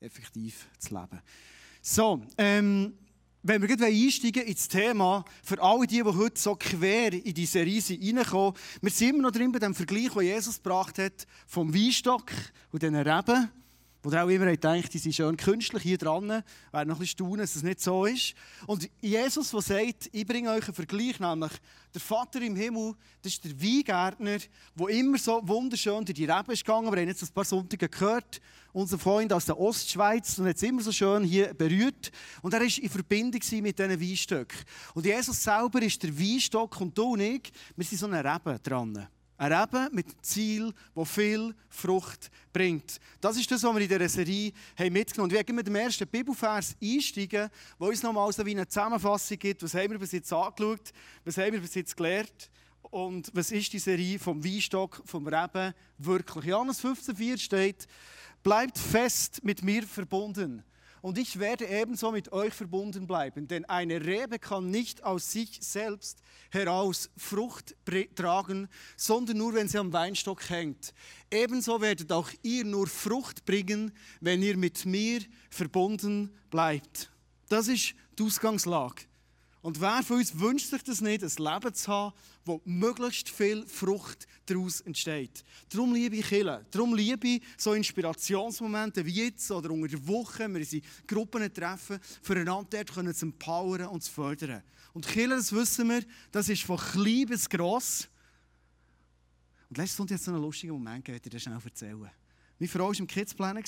effektiv zu leben. So, ähm, wenn wir einsteigen ins Thema, für alle die, die heute so quer in die Serie reinkommen, wir sind immer noch drin bei dem Vergleich, den Jesus gebracht hat, vom Weinstock und den Reben. Wo auch immer denkt, die sind schön künstlich hier dran, wäre noch ein bisschen staunen, dass es nicht so ist. Und Jesus, der sagt, ich bringe euch einen Vergleich, nämlich der Vater im Himmel, das ist der Weingärtner, der immer so wunderschön durch die Reben ist gegangen. Wir haben jetzt ein paar Sonntage gehört, unser Freund aus der Ostschweiz, und hat es immer so schön hier berührt. Und er war in Verbindung mit diesen Weinstöcken. Und Jesus selber ist der Weinstock und du und ich, wir sind so eine Rebe dran. Ein Reben mit Ziel, das viel Frucht bringt. Das ist das, was wir in dieser Serie haben mitgenommen haben. Wir mit dem ersten Bibelvers einsteigen, wo uns nochmal so wie eine Zusammenfassung gibt. Was haben wir bis jetzt angeschaut? Was haben wir bis jetzt gelernt? Und was ist die Serie vom Weinstock, vom Reben wirklich? Johannes 15,4 steht, bleibt fest mit mir verbunden und ich werde ebenso mit euch verbunden bleiben. Denn eine Rebe kann nicht aus sich selbst heraus Frucht tragen, sondern nur, wenn sie am Weinstock hängt. Ebenso werdet auch ihr nur Frucht bringen, wenn ihr mit mir verbunden bleibt. Das ist die Ausgangslage. Und wer von uns wünscht sich das nicht, ein Leben zu haben, wo möglichst viel Frucht daraus entsteht? Darum liebe ich Kirche. Darum liebe ich so Inspirationsmomente wie jetzt oder unter der Woche, wir sind Gruppen treffen, füreinander dort zu empowern und zu fördern. Und Kirche, das wissen wir, das ist von klein bis gross. Und letztes Sonntag hat es so einen lustigen Moment gegeben, ich dir schnell erzählen. Meine Frau war im Kids-Plan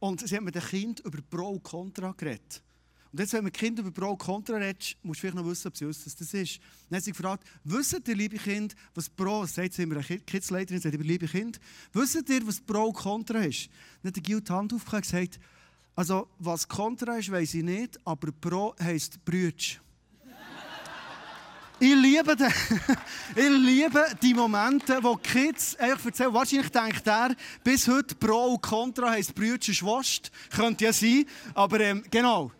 und sie hat mit dem Kind über Pro und Contra geredet. Und jetzt, wenn man Kinder über Pro und Contra redet, musst du vielleicht noch wissen, ob sie wissen, was das ist. Dann hat sie gefragt, wisst ihr, liebe Kind, was Pro, das sagt sie immer, eine Kidsleiterin sagt, liebe Kind, wisst ihr, was Pro und Contra ist? Dann hat der Gil die Hand aufgehört und gesagt, also, was Contra ist, weiß ich nicht, aber Pro heisst Brütsch. Ich liebe, den, ich liebe die Momente, wo die Kids einfach erzählen. Wahrscheinlich denkt er, bis heute Pro und Contra heisst Brütsch Schwast. Könnte ja sein. Aber ähm, genau.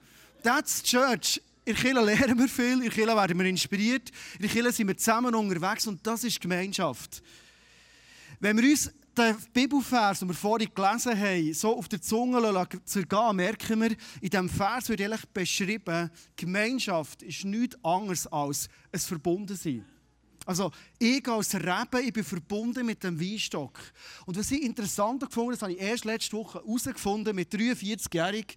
That's Church. In der Kirche lernen wir viel, in der werden wir inspiriert, in der sind wir zusammen unterwegs und das ist Gemeinschaft. Wenn wir uns den Bibelvers, den wir vorhin gelesen haben, so auf der Zunge zergehen, merken wir, in diesem Vers wird ehrlich beschrieben, Gemeinschaft ist nichts anderes als ein Verbundensein. Also, ich als Rebe, ich bin verbunden mit dem Weinstock. Und was ich interessant gefunden das habe ich erst letzte Woche herausgefunden, mit 43-Jährigen,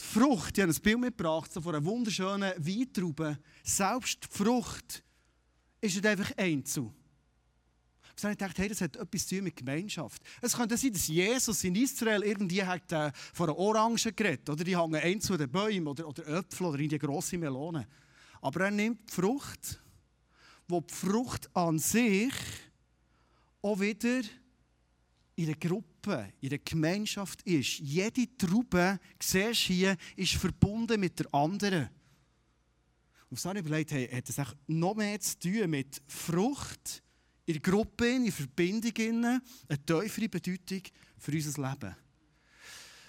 die Frucht, ich habe ein Bild mitgebracht so von einer wunderschönen Weintraube. Selbst die Frucht ist nicht einfach einzeln. Ich habe gedacht, hey, das hat etwas zu tun mit Gemeinschaft. Es könnte sein, dass Jesus in Israel irgendwie hat, äh, von einer Orange geredet oder die hängen ein zu den Bäumen oder, oder Äpfel oder in die grosse Melone. Aber er nimmt die Frucht, wo die Frucht an sich auch wieder in der Gruppe, in der Gemeinschaft ist. Jede Traube, siehst du hier, ist verbunden mit der anderen. Und so habe ich überlegt, hey, hat das noch mehr zu tun mit Frucht in der Gruppe, in der Verbindung, eine tiefere Bedeutung für unser Leben.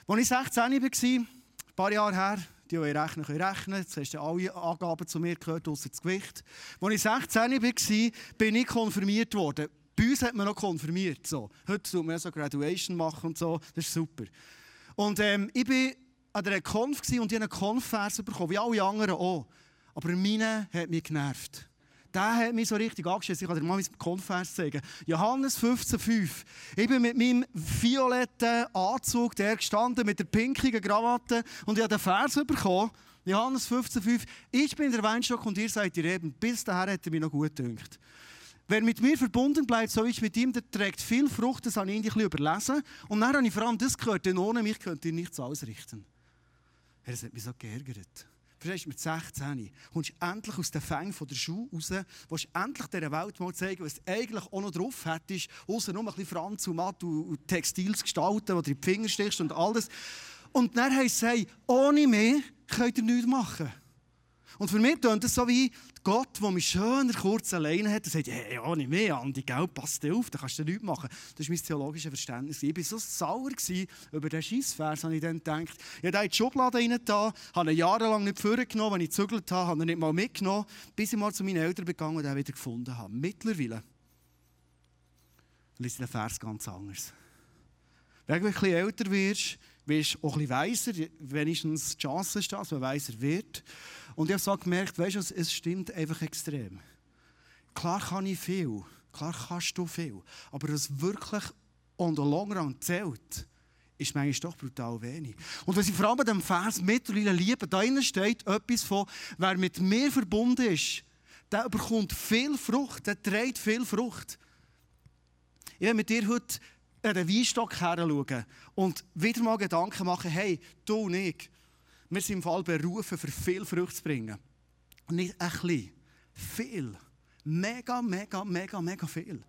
Als ich 16 war, ein paar Jahre her, die, die rechnen, können rechnen. Jetzt hast du alle Angaben zu mir gehört, außer das Gewicht. Als ich 16 war, bin ich konfirmiert worden. Bei uns hat man noch konfirmiert. So. Heute tut man so Graduation machen und so. Das ist super. Und ähm, ich war an einer Konf und ich einen Konfvers bekommen, wie alle anderen auch. Aber meine hat mich genervt. Der hat mich so richtig angeschissen. Ich kann dir mal meinen Konfvers zeigen. Johannes 15,5. Ich bin mit meinem violetten Anzug der gestanden, mit der pinkigen Krawatte und ich habe den Vers bekommen. Johannes 15,5. Ich bin der Weinstock und ihr seid die Reben. Bis dahin hat er mich noch gut gedünkt. Wer mit mir verbunden bleibt, so ich mit ihm, der trägt viel Frucht. Das habe ich ein bisschen überlesen. Und dann habe ich vor allem das gehört, denn ohne mich könnt ihr nichts ausrichten. Er hat mich so geärgert. Verstehst du, mit 16 kommst du endlich aus den Fängen der Schuhe raus, willst endlich dieser Welt mal zeigen, was du eigentlich auch noch drauf hättest, außer nur ein bisschen Franz und Matt und Textils gestalten, wo du in die Finger stichst und alles. Und dann heisst es, hey, ohne mich könnt ihr nichts machen. Und für mich tönt das so wie Gott, der mich schöner kurz alleine hat, und sagt, hey, ja, nicht mehr, Andi, gell, pass dir auf, da kannst du nichts machen. Das ist mein theologisches Verständnis. Ich war so sauer über diesen Scheissvers, habe ich dann gedacht. Ich habe in die Schublade rein da, habe ihn jahrelang nicht vorgenommen, wenn ich gezügelt habe, habe ihn nicht mal mitgenommen, bis ich mal zu meinen Eltern begangen und ihn wieder gefunden habe. Mittlerweile ich den Vers ganz anders. Wenn du ein bisschen älter wirst, bist auch ein bisschen weiser, wenigstens die Chance ist, dass man weiser wird. Und ich habe so gemerkt, weißt du, es stimmt einfach extrem. Klar kann ich viel, klar kannst du viel, aber was wirklich on the long run zählt, ist manchmal doch brutal wenig. Und was ich vor allem bei diesem Vers mittlerweile liebe, da innen steht etwas von, wer mit mir verbunden ist, der bekommt viel Frucht, der trägt viel Frucht. Ich werde mit dir heute an den Weinstock schauen und wieder mal Gedanken machen, hey, du und ich, wir sind im Fall berufen, für viel Frucht zu bringen. Nicht ein bisschen, viel. Mega, mega, mega, mega viel.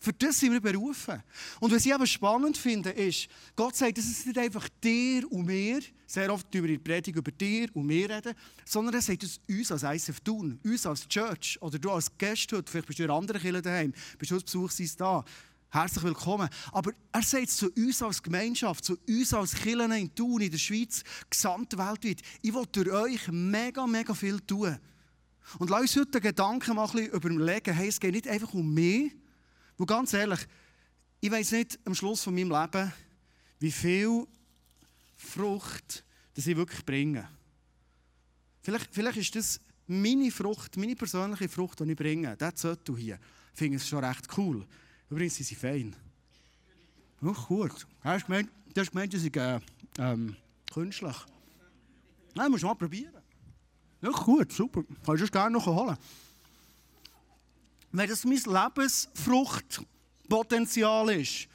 Für das sind wir berufen. Und was ich aber spannend finde, ist, Gott sagt, es ist nicht einfach dir und mir, sehr oft über die Predigt über dir und mir reden, sondern er sagt es uns als ICF tun, uns als Church oder du als Gast heute, vielleicht bist du in anderen Kirchen daheim, bist du als Besuch da. Herzlich willkommen. Aber er sagt zu uns als Gemeinschaft, zu uns als Kirchen in Thun, in der Schweiz, gesamt weltweit. Ich will durch euch mega, mega viel tun. Und lass uns heute Gedanken mal ein bisschen überlegen, hey, es geht nicht einfach um mich. Und ganz ehrlich, ich weiß nicht am Schluss von meinem Leben, wie viel Frucht das ich wirklich bringe. Vielleicht, vielleicht ist das meine Frucht, meine persönliche Frucht, die ich bringe. Das Zettel hier. Ich finde es schon recht cool. Übrigens sind sie fein. Ach, gut. Du hast gemeint, du hast gemeint, sie sind äh, ähm, künstlich. Nein, musst du mal probieren. Ja, gut, super. Kannst du es gerne noch holen. Wenn das mein Lebensfruchtpotenzial ist,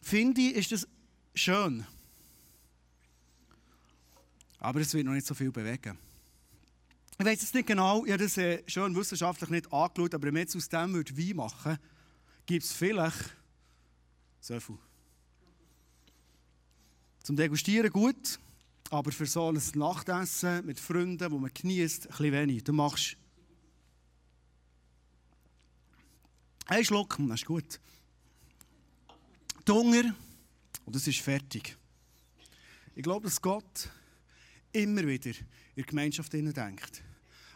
finde ich, ist das schön. Aber es wird noch nicht so viel bewegen. Ich weiß es nicht genau, ich habe das äh, schon wissenschaftlich nicht angeschaut, aber wenn man jetzt aus dem Wein machen würde, gibt es vielleicht so viel. Zum Degustieren gut, aber für so ein Nachtessen mit Freunden, wo man genießt, ein bisschen wenig. Du machst einen Schluck und das ist gut. Die Hunger und es ist fertig. Ich glaube, dass Gott immer wieder in der Gemeinschaft denkt.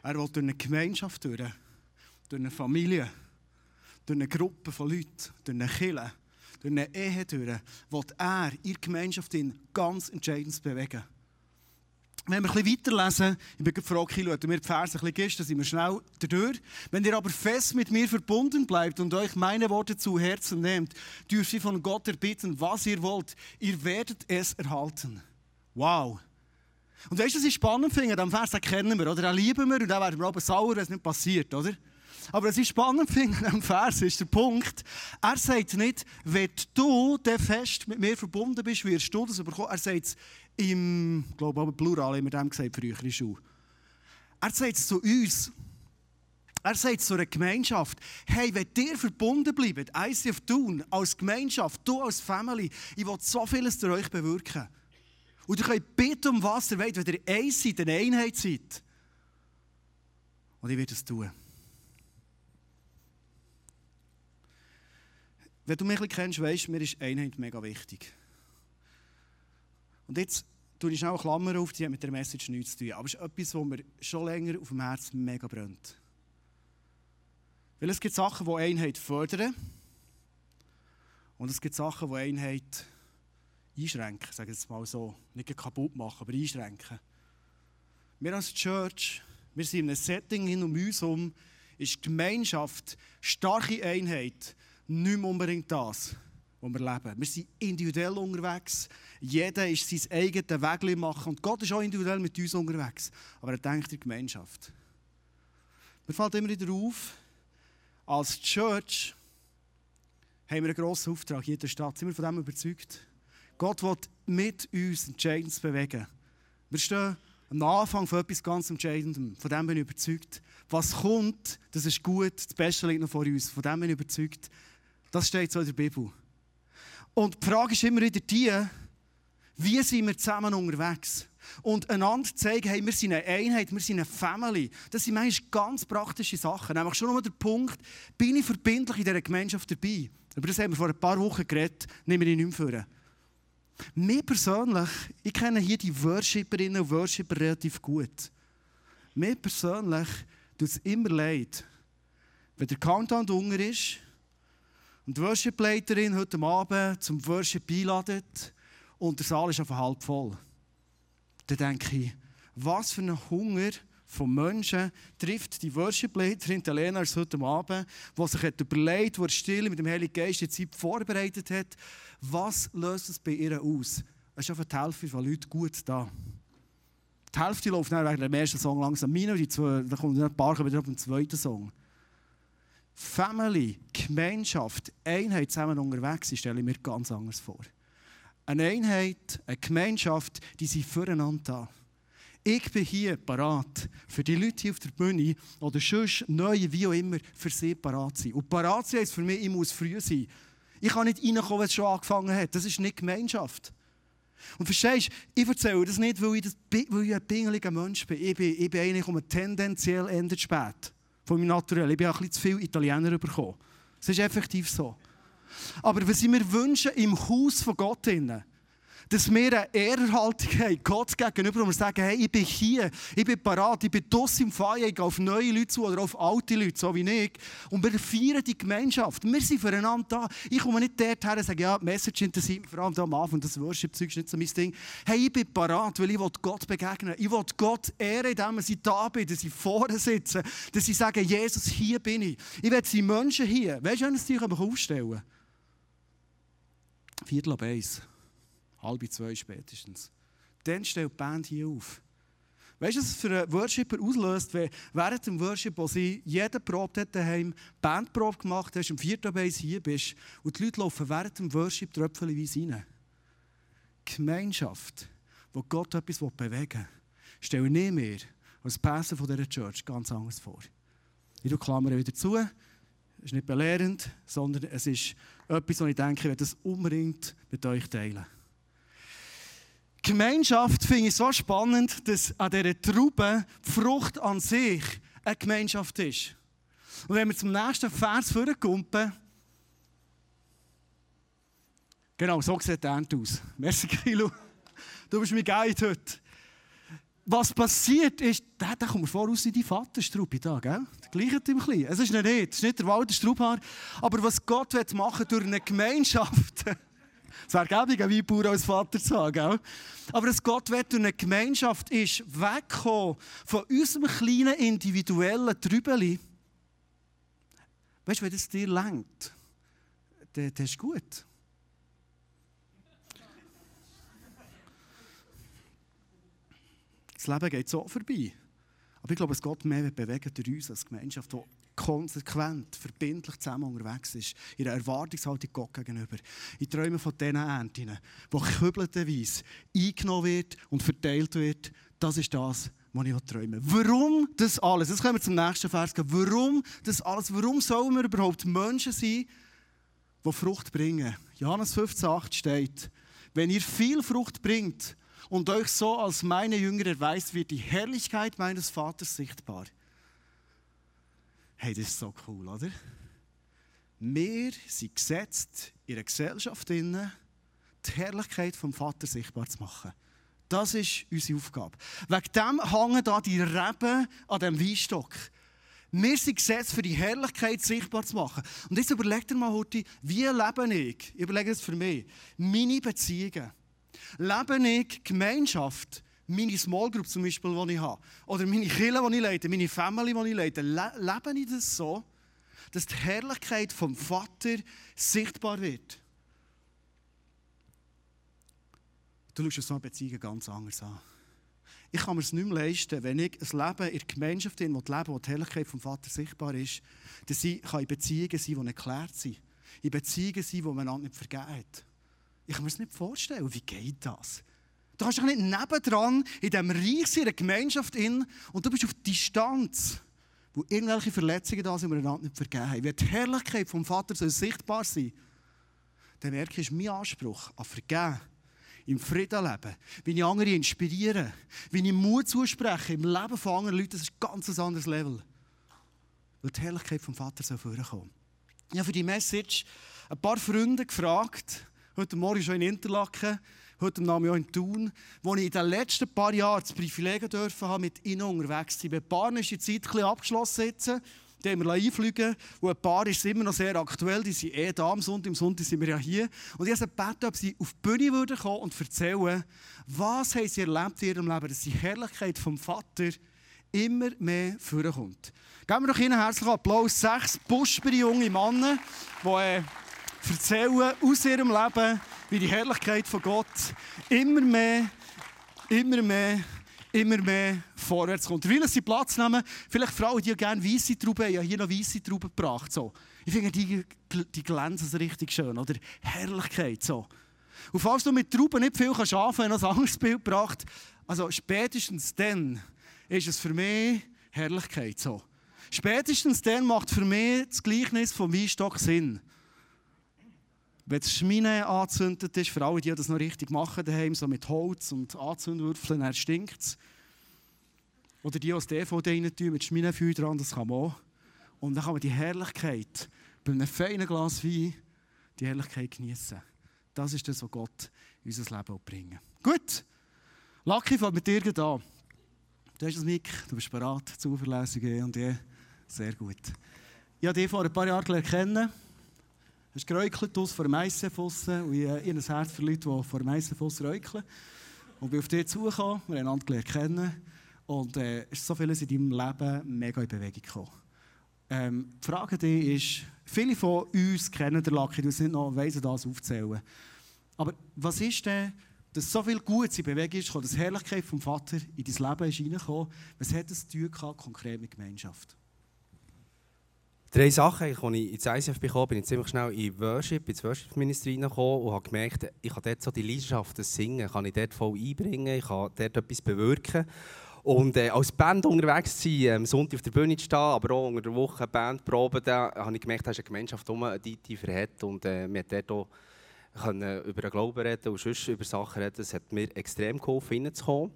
Er will durch eine Gemeinschaft durch eine Familie, durch eine Gruppe von Leuten, durch eine Kirche, durch eine Ehe durch, will er in der Gemeinschaft ganz entscheidend bewegen. Wenn wir ein bisschen weiterlesen, ich bin gefragt, schaut mir die Verse ein bisschen dann sind wir schnell durch. Wenn ihr aber fest mit mir verbunden bleibt und euch meine Worte zu Herzen nehmt, dürft ihr von Gott erbitten, was ihr wollt. Ihr werdet es erhalten. Wow. Und weißt du, was ich spannend finde? Am Vers kennen wir, oder? Den lieben wir und dann werden wir aber sauer, wenn es nicht passiert, oder? Aber was ich spannend finde am Vers ist der Punkt, er sagt nicht, wenn du der fest mit mir verbunden bist, wirst du das bekommen. Er sagt es im, ich glaube aber Plural, wir dem gesagt, früher in Schule. Er sagt es zu uns. Er sagt zu einer Gemeinschaft, hey, wenn ihr verbunden bleibt, ICF Thun, als Gemeinschaft, du als Family, ich will so vieles durch euch bewirken. Und ihr könnt bitten, um was ihr wollt, wenn ihr eins seid, eine Einheit seid. Und ich werde es tun. Wenn du mich ein kennst, weißt du, mir ist Einheit mega wichtig. Und jetzt tue ich schnell eine Klammer auf, die hat mit der Message nichts zu tun. Aber es ist etwas, was mir schon länger auf dem Herzen mega brennt. Weil es gibt Sachen, die Einheit fördern. Und es gibt Sachen, die Einheit einschränken. Sage ich jetzt mal so. Nicht kaputt machen, aber einschränken. Wir als Church, wir sind in einem Setting hin um uns herum, ist Gemeinschaft, starke Einheit nicht mehr unbedingt das, was wir leben. Wir sind individuell unterwegs. Jeder ist sein eigenes Weg machen. Und Gott ist auch individuell mit uns unterwegs. Aber er denkt in die Gemeinschaft. Mir fällt immer wieder auf, als Church haben wir einen grossen Auftrag in der Stadt. Sind wir von dem überzeugt? Gott will mit uns Entscheidendes bewegen. Wir stehen am Anfang von etwas ganz Entscheidendem. Von dem bin ich überzeugt. Was kommt, das ist gut. Das Beste liegt noch vor uns. Von dem bin ich überzeugt. Das steht so in der Bibel. Und die Frage ist immer wieder die, wie sind wir zusammen unterwegs? Und einander zeigen, hey, wir sind eine Einheit, wir sind eine Family. Das sind manchmal ganz praktische Sachen. Nämlich schon nur der Punkt, bin ich verbindlich in dieser Gemeinschaft dabei? Über das haben wir vor ein paar Wochen geredet, nehmen wir ihn nicht mehr. Mir persönlich, ich kenne hier die Worshipperinnen und Worshipper relativ gut. Mir persönlich tut es immer leid, wenn der Countdown unter ist und die Worship-Leiterin heute Abend zum Worship einladet und der Saal ist einfach halb voll. Dann denke ich, was für ein Hunger von Menschen trifft die Worship-Leiterin Lena heute Abend, die sich hat überlegt, wo still mit dem Heiligen Geist die Zeit vorbereitet hat. Was löst es bei ihr aus? Es ist einfach die Hälfte von Leuten gut da. Die Hälfte läuft dann wegen dem ersten Song langsam rein die zwei, dann kommt ein paar wieder auf den zweiten Song. Family, Gemeinschaft, Einheit zusammen unterwegs, ich stelle ich mir ganz anders vor. Eine Einheit, eine Gemeinschaft, die sind füreinander da. Ich bin hier parat für die Leute hier auf der Bühne oder sonst neue, wie auch immer, für sie parat sein. Und parat sein heisst für mich, ich muss früh sein. Ich kann nicht reinkommen, wenn es schon angefangen hat. Das ist nicht Gemeinschaft. Und verstehst du, ich erzähle das nicht, weil ich, das, weil ich ein pingeliger Mensch bin. Ich bin, ich bin eigentlich um tendenziell endet spät. Von meinem Naturell. Ich bin auch ein bisschen zu viel Italiener bekommen. Das ist effektiv so. Aber was ich mir wünsche im Haus von Gott drinnen, dass wir eine Ehrerhaltung haben, Gott gegenüber, und wir sagen, hey, ich bin hier, ich bin parat, ich bin draussen im Feier, ich gehe auf neue Leute zu oder auf alte Leute, so wie ich. Und wir feiern die Gemeinschaft. Wir sind füreinander da. Ich komme nicht dort her und sage, ja, Message interessiert mich vor allem am Anfang, das Worship-Zeug ist nicht so mein Ding. Hey, ich bin parat, weil ich Gott begegnen will. Ich will Gott ehren, indem ich da bin, dass ich vorne sitze, dass ich sage, Jesus, hier bin ich. Ich will die Menschen hier, weißt du, wenn sie dich aufstellen Viertel ab eins halb zwei spätestens. Dann stellt die Band hier auf. Weißt du, was es für einen Worshipper auslöst, wenn während dem Worship, wo sie jeder probt hat daheim, Bandprobe gemacht hast, am vierten Base hier bist und die Leute laufen während dem Worship tröpfelweise rein. Gemeinschaft, wo Gott etwas bewegen will, stelle ich mehr als Pässe von dieser Church ganz anders vor. Ich tue Klammern wieder zu. Es ist nicht belehrend, sondern es ist etwas, wo ich denke, ich werde das unbedingt mit euch teilen. Gemeinschaft finde ich so spannend, dass an dieser Traube die Frucht an sich eine Gemeinschaft ist. Und wenn wir zum nächsten Vers vorkommen, genau, so sieht der Ernte aus. Merci, Kilo. Du bist mein Guide heute. Was passiert ist, da, da kommt mir vor aus wie dein Vater Struppi da, gell? Der gleiche im Kleinen. Es ist nicht, es ist nicht der Walter Strubhaar. Aber was Gott machen will durch eine Gemeinschaft, Es wäre gäbig, einen Weinbauer als Vater zu haben. Gell? Aber dass Gott will, durch eine Gemeinschaft ist, wegkommen von unserem kleinen individuellen Trübeli. Weißt du, wenn das dir lenkt, dann, dann ist gut. Das Leben geht so vorbei. Aber ich glaube, es geht mehr bewegen durch uns als Gemeinschaft, die konsequent, verbindlich zusammen unterwegs ist, in einer Erwartungshaltung Gott gegenüber. Ich träume von diesen Ernten, wo kübelterweise eingenommen wird und verteilt wird. Das ist das, was ich träume. Warum das alles? Jetzt kommen wir zum nächsten Vers. Warum das alles? Warum sollen wir überhaupt Menschen sein, die Frucht bringen? Johannes 15,8 steht, wenn ihr viel Frucht bringt und euch so als meine Jünger erweist, wird die Herrlichkeit meines Vaters sichtbar. Hey, das ist so cool, oder? Wir sind gesetzt in einer Gesellschaft, die Herrlichkeit vom Vater sichtbar zu machen. Das ist unsere Aufgabe. Wegen dem hängen da die Reben an dem Weinstock. Wir sind gesetzt, für die Herrlichkeit sichtbar zu machen. Und jetzt überleg dir mal heute, wie lebe ich? Ich überlege es für mich. Meine Beziehungen. Lebe ich Gemeinschaft meine Small Group zum Beispiel, die ich habe, oder meine Kinder, die ich leite, meine Family, die ich leite, le lebe ich das so, dass die Herrlichkeit vom Vater sichtbar wird. Du schaust so eine Beziehung ganz anders an. Ich kann mir es nicht mehr leisten, wenn ich ein Leben in der Gemeinschaft bin, wo die Leben, wo die Herrlichkeit vom Vater sichtbar ist, dass ich in Beziehungen sein, die erklärt sind. In Beziehungen sein, die man nicht vergeht. Ich kann mir es nicht vorstellen. Wie geht das? Du kannst dich nicht nebendran in diesem Reich in der Gemeinschaft in und du bist auf Distanz, wo irgendwelche Verletzungen da sind, die wir einander nicht vergeben haben. Wenn die Herrlichkeit vom Vater soll sichtbar sein dann merke ich, mein Anspruch an Vergeben, im Frieden leben, wie ich andere inspiriere, wie ich Mut zuspreche im Leben von anderen Leuten, das ist ein ganz anderes Level. Weil die Herrlichkeit vom Vater soll vorkommen. Ich habe für die Message ein paar Freunde gefragt, heute Morgen schon in Interlaken, heute Namen auch in Thun, wo ich in den letzten paar Jahren das Privileg dürfen habe, mit ihnen unterwegs zu sein. Bei Paaren ist die Zeit ein abgeschlossen jetzt. Die haben wir einfliegen Und ein paar ist immer noch sehr aktuell. Die sind eh da am Sonntag. Am Sonntag sind wir ja hier. Und ich habe gebeten, ob sie auf die Bühne würden kommen und erzählen, was haben sie erlebt in ihrem Leben, dass die Herrlichkeit vom Vater immer mehr vorkommt. Geben wir doch Ihnen herzlichen Applaus. Sechs buschbere junge Männer, die äh, erzählen aus ihrem Leben, wie die Herrlichkeit von Gott immer mehr, immer mehr immer mehr vorwärts kommt. Weil sie Platz nehmen, vielleicht Frauen, die gerne weiße Trauben haben, ja hier noch weiße Trauben gebracht. So. Ich finde, die, die glänzen so richtig schön, oder? Herrlichkeit, so. Und falls du mit Trauben nicht viel kannst anfangen, hast, ein anderes Bild gebracht. Also spätestens dann ist es für mich Herrlichkeit, so. Spätestens dann macht für mich das Gleichnis vom Weinstock Sinn. Wenn das Schmine angezündet ist, für alle, die das noch richtig machen daheim, so mit Holz und Anzündwürfeln, dann stinkt es. Oder die aus DVD rein tun, mit Schminefeuer dran, das kann man auch. Und dann kann man die Herrlichkeit bei einem feinen Glas Wein, die Herrlichkeit genießen. Das ist das, was Gott in unser Leben bringen Gut, Lucky fängt mit dir an. Du hast das Mic, du bist bereit, zuverlässig und je. Sehr gut. Ich habe dich vor ein paar Jahren kennen hast geräukelt aus vor ICF und ich habe ein Herz für Leute, die vor dem ICF räucheln. Und bin auf dich zugekommen, wir haben einander kennen und äh, ist so vieles in deinem Leben mega in Bewegung gekommen. Ähm, die Frage die ist, viele von uns kennen den Lucky, du nicht noch weiss, das aufzählen. Aber was ist denn, dass so viel Gutes in Bewegung ist, dass Herrlichkeit vom Vater in dein Leben ist reingekommen? Was hat das konkret mit Gemeinschaft? Drei Sachen, als ich ins ICF bekam, bin ich ziemlich schnell in Worship, ins Worship-Ministry reingekommen und habe gemerkt, ich kann dort so die Leidenschaft Singen, kann ich dort voll einbringen, ich kann dort etwas bewirken. Und äh, als Band unterwegs zu sein, am Sonntag auf der Bühne zu stehen, aber auch unter der Woche Bandproben, da habe ich gemerkt, dass eine Gemeinschaft um die tiefer hat und äh, wir dort auch können über den Glauben reden und sonst über Sachen reden. Das hat mir extrem geholfen, reinzukommen.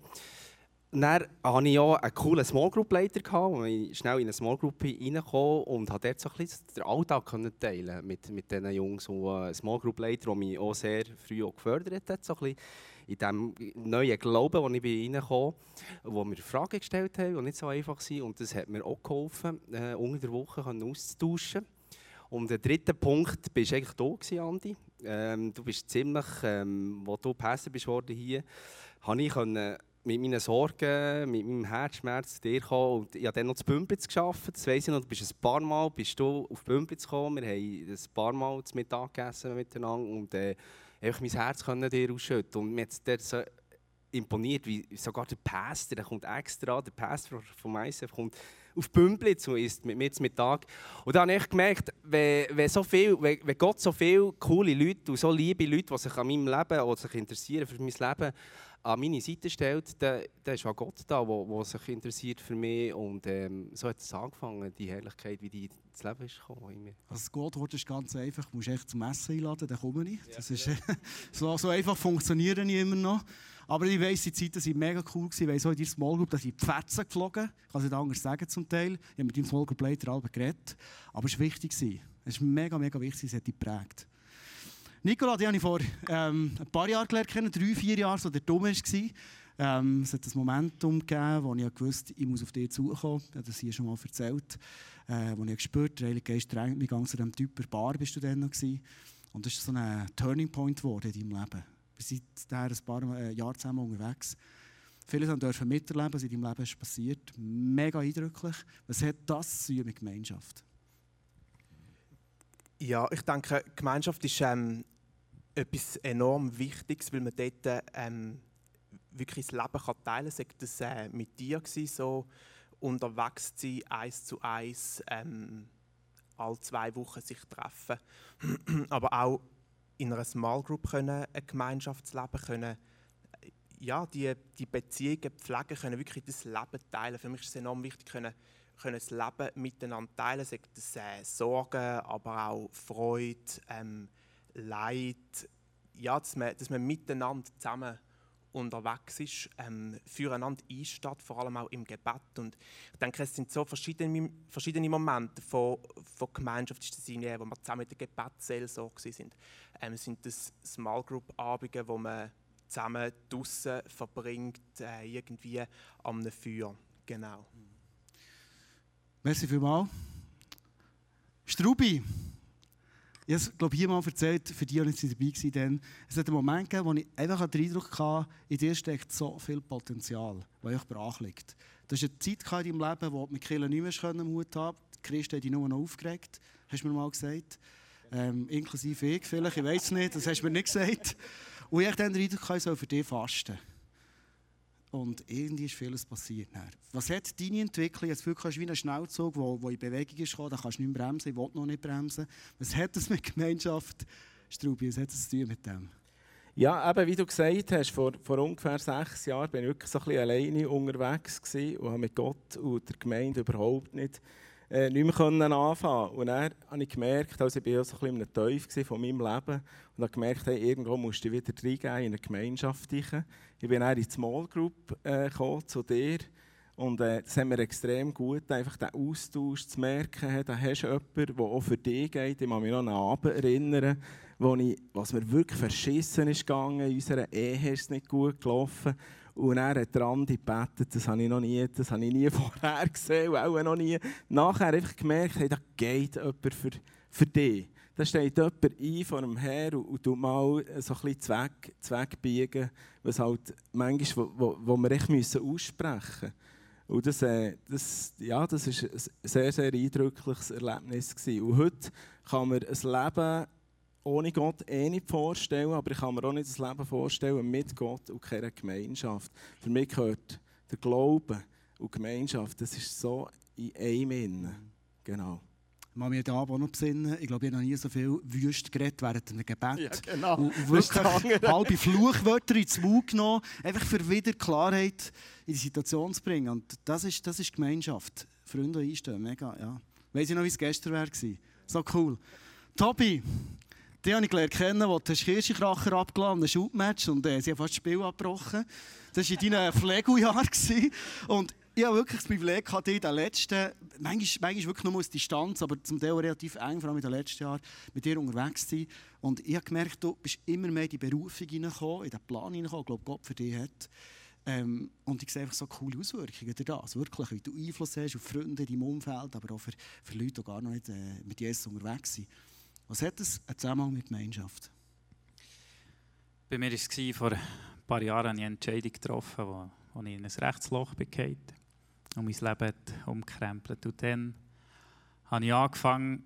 Dann hatte ich auch einen coolen Small Group Leiter, wo ich schnell in eine Small Group reinkam und dort so ein bisschen den Alltag teilen mit, mit diesen Jungs. Und ein Small Group Leiter, der mich auch sehr früh auch gefördert hat, so ein in diesem neuen Glauben, wo ich reinkam, wo wir Fragen gestellt haben, die nicht so einfach waren. Und das hat mir auch geholfen, äh, unter der Woche auszutauschen. Und der dritte Punkt bist eigentlich du, Andi. Ähm, du bist ziemlich, ähm, wo du Pastor bist worden hier, habe ich können, mit meinen Sorgen, mit meinem Herzschmerz zu dir gekommen. Und ich habe dann noch zu Bümplitz gearbeitet. Das weiss ich noch, du bist ein paar Mal bist du auf Bümplitz gekommen. Wir haben ein paar Mal zu Mittag gegessen miteinander und äh, einfach mein Herz können dir ausschütten. Und mir hat es so imponiert, wie sogar der Pastor, der kommt extra, der Pastor vom ICF kommt auf Bümplitz und isst mit mir zum Mittag. Und dann habe ich gemerkt, wenn, wenn, so viel, wenn, wenn Gott so viele coole Leute und so liebe Leute, die sich an meinem Leben oder sich interessieren für mein Leben, an meine Seite stellt, dann, dann ist auch Gott da, der sich interessiert für mich. Und ähm, so hat es angefangen, die Herrlichkeit, wie die ins Leben ist gekommen. Also das Gottwort ist ganz einfach. Du musst echt zum Essen einladen, dann komme ich. Das ja, ist, ja. so, so einfach funktionieren nicht immer noch. Aber ich weiss, die Zeiten waren mega cool. Ich weiss auch in deiner Small Group, dass ich die Fetzen geflogen. Ich kann es nicht anders sagen zum Teil. Ich habe mit deinem Small Group Leiter geredet. Aber es war wichtig. Es war mega, mega wichtig. Es hat dich geprägt. Nicola, die habe ich vor ähm, ein paar Jahren gelernt, drei, vier Jahre, so der Dumme war. Ähm, es hat ein Momentum gegeben, wo ich wusste, ich muss auf dich zukommen. Ich habe das hier schon mal erzählt. Äh, wo ich gespürt der Heilige Geist drängt mich zu diesem Typ per Bar, bist du dann noch gewesen. Und das ist so ein Turning Point geworden in deinem Leben. Wir sind ein paar äh, Jahre zusammen unterwegs. Vieles dürfen miterleben, was in deinem Leben ist passiert. Mega eindrücklich. Was hat das zu mit Gemeinschaft? Ja, ich denke, Gemeinschaft ist ähm, etwas enorm Wichtiges, weil man dort ähm, wirklich das Leben kann teilen kann. Sagt das äh, mit dir gewesen, so unterwegs sein, eins zu eins, ähm, alle zwei Wochen sich treffen, aber auch in einer Small Group können ein Gemeinschaftsleben können, ja, die, die Beziehungen pflegen können, wirklich das Leben teilen. Für mich ist es enorm wichtig, können können das Leben miteinander teilen, sei das äh, Sorgen, aber auch Freude, ähm, Leid, ja, dass man, dass man miteinander zusammen unterwegs ist, ähm, füreinander einsteht, vor allem auch im Gebet. Und ich denke, es sind so verschiedene, verschiedene Momente von, von Gemeinschaft, ist das eine, wo wir zusammen mit der Gebetsseelsorge sind. Ähm, sind das Small Group Abende, wo man zusammen draußen verbringt, äh, irgendwie am Feuer. Genau. Merci vielmals. Strubi. Ich habe es, glaube hier mal erzählt, für die, die nicht dabei waren. Es hat einen Moment gegeben, wo ich einfach den Eindruck hatte, in dir steckt so viel Potenzial, das euch brach liegt. Du hast eine Zeit in deinem Leben, wo du mit Kirche nicht mehr Mut haben Die Christen haben dich nur noch aufgeregt, hast du mir mal gesagt. Ähm, inklusive ich vielleicht, ich weiß es nicht, das hast du mir nicht gesagt. Und ich dann den ich soll für dich fasten. Und irgendwie ist vieles passiert. Was hat deine Entwicklung? Jetzt wirklich wie ein Schnellzug, der, der in Bewegung ist da kannst du nicht bremsen, ich will noch nicht bremsen. Was hat das mit Gemeinschaft, Strubi, was hat das zu tun mit dem? Ja, eben, wie du gesagt hast, vor, vor ungefähr sechs Jahren bin ich wirklich so ein bisschen alleine unterwegs und habe mit Gott und der Gemeinde überhaupt nicht, äh, nicht mehr anfangen Und dann habe ich gemerkt, also ich war so ein bisschen in Teufel von meinem Leben und habe gemerkt, hey, irgendwo musst du wieder reingehen in eine Gemeinschaft. Ich bin dann in die Small Group äh, gekommen, zu dir und äh, das mir extrem gut, einfach den Austausch zu merken, hey, da hast du jemanden, der auch für dich geht. Ich kann mich noch an einen Abend erinnern, wo ich, was mir wirklich verschissen ist gegangen, in unserer Ehe ist es nicht gut gelaufen. Und er hat Randi gebetet, das habe ich noch nie, das habe ich nie vorher gesehen, auch noch nie. Nachher einfach gemerkt, hey, da geht jemand für, für dich. Da steht jemand ein vor dem Herr und, und tut mal so ein bisschen Zweck, Zweck biegen, was halt manchmal, wo, wo, wo wir echt müssen aussprechen müssen. Und das, äh, das, ja, das war ein sehr, sehr eindrückliches Erlebnis. Gewesen. Und heute kann man ein Leben ohne Gott eh nicht vorstellen, aber ich kann mir auch nicht das Leben vorstellen mit Gott und keiner Gemeinschaft. Für mich gehört der Glaube und Gemeinschaft, das ist so in einem. Genau. Ich kann mich da auch noch besinnen. Ich glaube, ich habe noch nie so viel wüst geredet während einem Gebet. Ja, genau. Und wirklich halbe Fluchwörter ins Mund genommen, einfach für wieder Klarheit in die Situation zu bringen. Und das ist, das ist Gemeinschaft. Freunde einstehen, mega, ja. Weiss ich noch, wie es gestern war. So cool. Tobi, die habe ich gelernt kennen, wo du Kirchenkracher abgelassen einem Schubmatch und äh, sie haben fast das Spiel abgebrochen. Das war in deinen Pflegejahren. Und ich habe wirklich das Privileg gehabt, in den letzten, manchmal, manchmal wirklich nur aus Distanz, aber zum Teil relativ eng, vor allem in den letzten Jahren, mit dir unterwegs zu sein. Und ich habe gemerkt, du bist immer mehr in die Berufung hineingekommen, in den Plan hineingekommen, glaube Gott für dich hat. Ähm, und ich sehe einfach so coole Auswirkungen das, wirklich, wie du Einfluss hast auf Freunde in deinem Umfeld, aber auch für, für Leute, die gar noch nicht äh, mit Jesus unterwegs sind. Was hat das einen Zusammenhang mit Gemeinschaft? Bei mir war es vor ein paar Jahren eine Entscheidung getroffen, wo, wo ich in ein Rechtsloch bekam und mein Leben umkrempelt. Und dann habe ich angefangen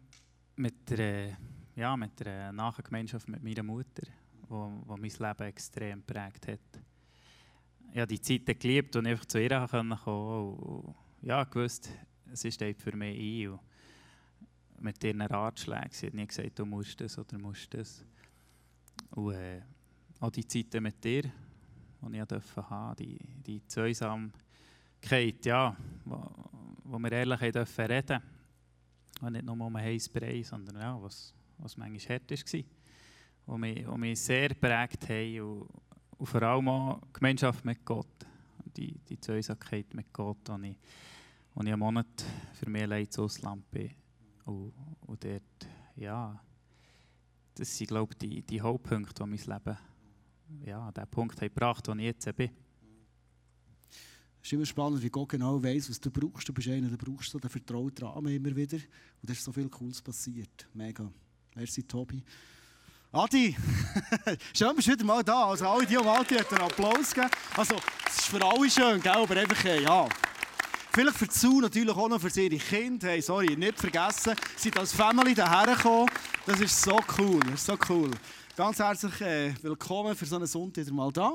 mit der, ja, mit der Nachgemeinschaft mit meiner Mutter, wo, wo mein Leben extrem geprägt hat. Ich habe die Zeit geliebt und einfach zu ihr kommen konnte ja, gewusst, es ist für mich ein mit ihren Ratschlägen. Sie hat nie gesagt, du musst das oder musst das. Und äh, auch die Zeiten mit dir, die ich durfte haben, die, die Zweisamkeit, ja, wo, wo wir ehrlich dürfen reden und nicht nur um einen heißen Brei, sondern ja, was, was manchmal hart war, wo mich, wo mich sehr geprägt haben und, und vor allem auch die Gemeinschaft mit Gott, die, die Zweisamkeit mit Gott, wo ich, wo ich einen Monat für mich allein ins Ausland bin und, und dort, ja, das sind, glaube ich, die, die Hauptpunkte, die mein Leben, ja, den Punkt haben gebracht, wo ich jetzt bin. Es ist immer spannend, wie Gott genau weiß, was du brauchst. Du bist einer, der brauchst so den vertrauten Rahmen immer wieder. Und da ist so viel Cooles passiert. Mega. Merci, Tobi. Adi, schön, bist du wieder mal da. Also alle, die um Adi einen Applaus geben. Also, es ist für alle schön, gell? aber einfach, ja. Vielleicht für Zu natürlich auch noch für ihre Kinder. Hey, sorry, nicht vergessen, sie sind als Family daher gekommen. Das ist so cool, das ist so cool. Ganz herzlich äh, willkommen für so einen Sonntag wieder mal da.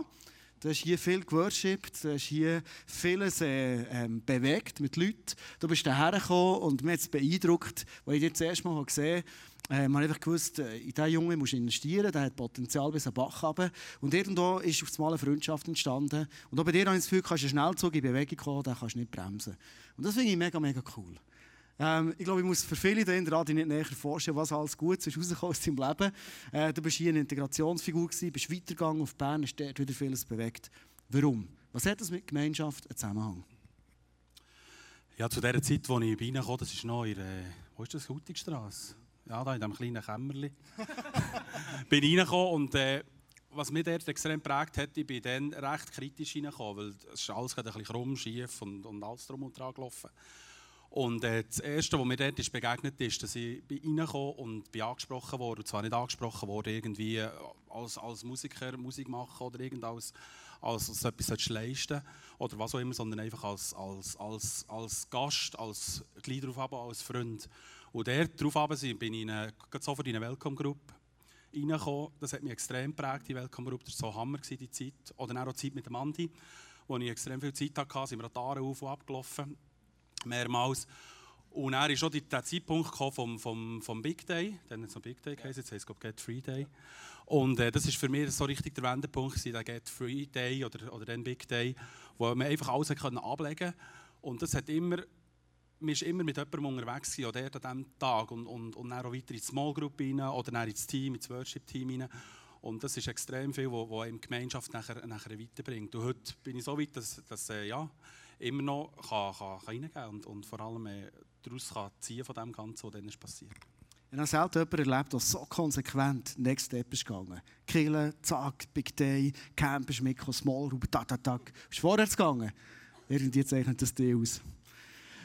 Du hast hier viel geworshipped, du hast hier vieles äh, ähm, bewegt mit Leuten. Du bist daher gekommen und mich hat es beeindruckt, als ich dich das erste Mal gesehen habe äh, man einfach gewusst, äh, in diesen Jungen musst du investieren, der hat Potenzial bis zum Bach runter. Und irgendwo ist auf einmal eine Freundschaft entstanden. Und auch bei dir habe ich das Gefühl, kannst du schnell Zug in Bewegung kommen, dann kannst du nicht bremsen. Und das finde ich mega, mega cool. Ähm, ich glaube, ich muss für viele in der nicht näher vorstellen, was alles Gutes ist rausgekommen aus deinem Leben. Äh, du bist hier eine Integrationsfigur gewesen, bist weitergegangen auf Bern, hast dort wieder vieles bewegt. Warum? Was hat das mit Gemeinschaft einen Zusammenhang? Ja, zu der Zeit, als ich reinkam, das ist noch in der, wo ist das, Hutigstrasse? ja, da in diesem kleinen Kämmerchen, bin reingekommen und äh, was mich dort extrem geprägt hat, ich bin dann recht kritisch reingekommen, weil es ist alles ein bisschen krumm, schief und, und alles drum und dran gelaufen. Und äh, das Erste, was mir dort ist begegnet ist, dass ich reingekommen und bin angesprochen wurde. Und zwar nicht angesprochen worden, irgendwie äh, als, als Musiker Musik machen oder irgendwas als, als etwas leisten oder was auch immer, sondern einfach als, als, als, als Gast, als Glied drauf als Freund. Und der darauf bin ich in sofort in eine Welcome-Gruppe reingekommen. Das hat mich extrem geprägt, die Welcome-Gruppe. Das war so Hammer, die Zeit. Oder auch die Zeit mit dem Andi, wo ich extrem viel Zeit hatte, sind wir an auf und abgelaufen mehrmals. Und er ist auch der Zeitpunkt vom, vom, vom Big Day, dann hat es noch Big Day geheißen, jetzt heißt es Get Free Day. Und äh, das war für mich so richtig der Wendepunkt, der Get Free Day oder, oder den Big Day, wo man einfach alles können ablegen. Und das hat immer, man war immer mit jemandem unterwegs gewesen, oder an diesem Tag und, und, und dann auch weiter in die Small Group rein oder dann ins Team, ins Worship-Team rein. Und das ist extrem viel, was die Gemeinschaft nachher, nachher weiterbringt. Und heute bin ich so weit, dass, dass äh, ja, immer noch kann, kann, kann reingehen kann und, und vor allem äh, daraus kann ziehen von dem Ganzen, was dann ist passiert. Ich habe selten jemanden erlebt, der so konsequent Next Step ist gegangen. Killen, zack, Big Day, Camp ist mitgekommen, Small Group, tak, tak, tak. Ist vorwärts gegangen. Irgendwie zeichnet das dir aus.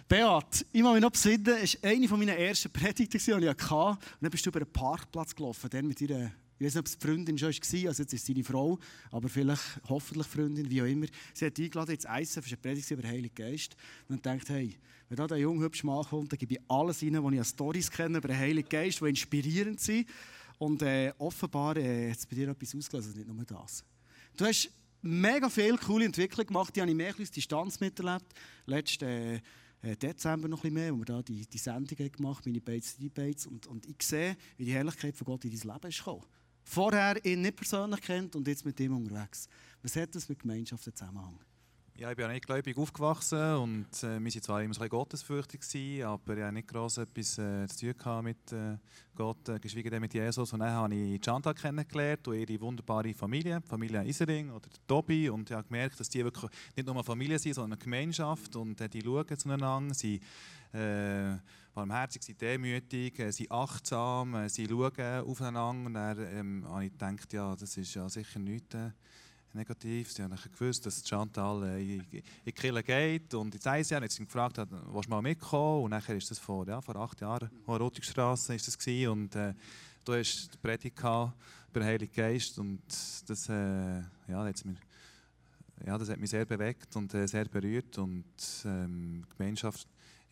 Beat, ich muss mich noch besinnen, das war eine meiner ersten Predigten, die ich hatte. Und dann bist du über einen Parkplatz gelaufen, dann mit ihrer ich weiß nicht, ob es die Freundin schon war, also jetzt ist seine Frau, aber vielleicht, hoffentlich Freundin, wie auch immer. Sie hat eingeladen ins Eisen für eine Predigt über den Heiligen Geist. Und denkt, hey, wenn da der junge, hübsche Mann kommt, dann gebe ich alles rein, was ich an Storys kenne über den Heiligen Geist, die inspirierend sind. Und äh, offenbar äh, hat es bei dir etwas ausgelöst, nicht nur das. Du hast mega viele coole Entwicklungen gemacht, die habe ich mehr als Distanz miterlebt. Letzte, äh, äh, Dezember noch ein bisschen mehr, wo wir da die, die Sendung gemacht haben, meine Bates, Debates. Und, und ich sehe, wie die Herrlichkeit von Gott in dein Leben ist gekommen vorher ihn nicht persönlich kennt und jetzt mit ihm unterwegs. Was hat das mit Gemeinschaft Zusammenhang? Ja, ich bin ja nicht gläubig aufgewachsen und äh, wir waren zwar immer ein gottesfürchtig, gewesen, aber ich hatte nicht gross etwas äh, zu tun mit äh, Gott, äh, geschweige denn mit Jesus. Und dann habe ich Chantal kennengelernt und ihre wunderbare Familie, die Familie Isering oder Tobi. Und ich habe gemerkt, dass die wirklich nicht nur eine Familie sind, sondern eine Gemeinschaft. Und äh, die schauen zueinander, sie äh, barmherzig, sind demütig, äh, sind achtsam, äh, sie schauen aufeinander. Und dann ähm, habe ich gedacht, ja, das ist ja sicher nichts äh, negativ. Sie haben gewusst, dass Chantal äh, in, die Kirche geht und ins Eisjahr. Jetzt sind gefragt, willst du mal mitkommen? Und nachher ist das vor, ja, vor acht Jahren, an Rotigstrasse ist das gewesen. Und äh, du hast die Predigt über den Heiligen Geist und das, äh, ja, das, mir, ja, das hat mich sehr bewegt und äh, sehr berührt und ähm, die Gemeinschaft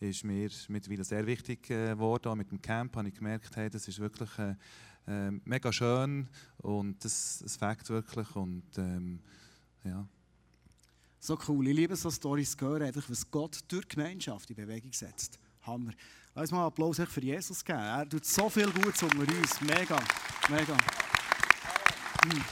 ist mir mittlerweile sehr wichtig äh, geworden. Auch mit dem Camp habe ich gemerkt, hey, das ist wirklich äh, äh, mega schön und das, das fängt wirklich und ähm, ja. So cool. Ich liebe so Storys zu hören, einfach, was Gott durch die Gemeinschaft in Bewegung setzt. Hammer. Lass mal einen Applaus für Jesus geben. Er tut so viel Gutes unter uns. Mega, mega. Hm.